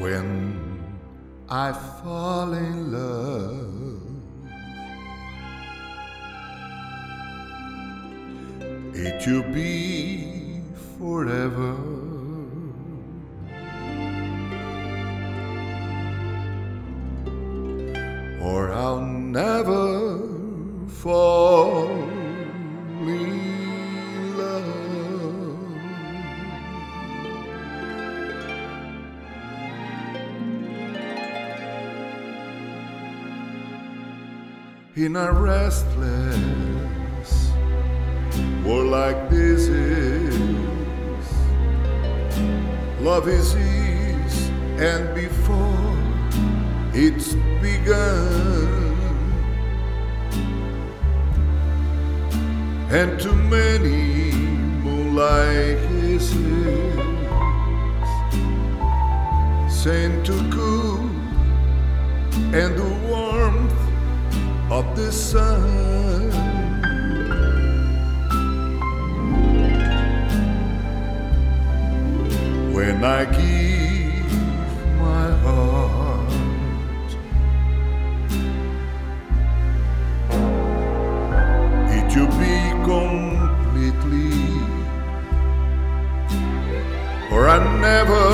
when I fall in love. It will be forever. Or I'll never fall In a restless world like this is, love is ease, and before it's begun. and too many moonlight kisses sent to cool and the warmth of the sun. When I give my heart, it will be completely, or I never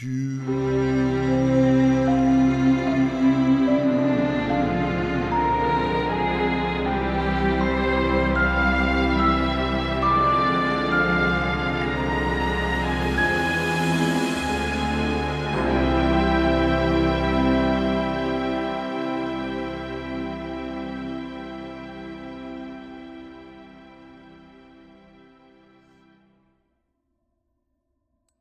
tu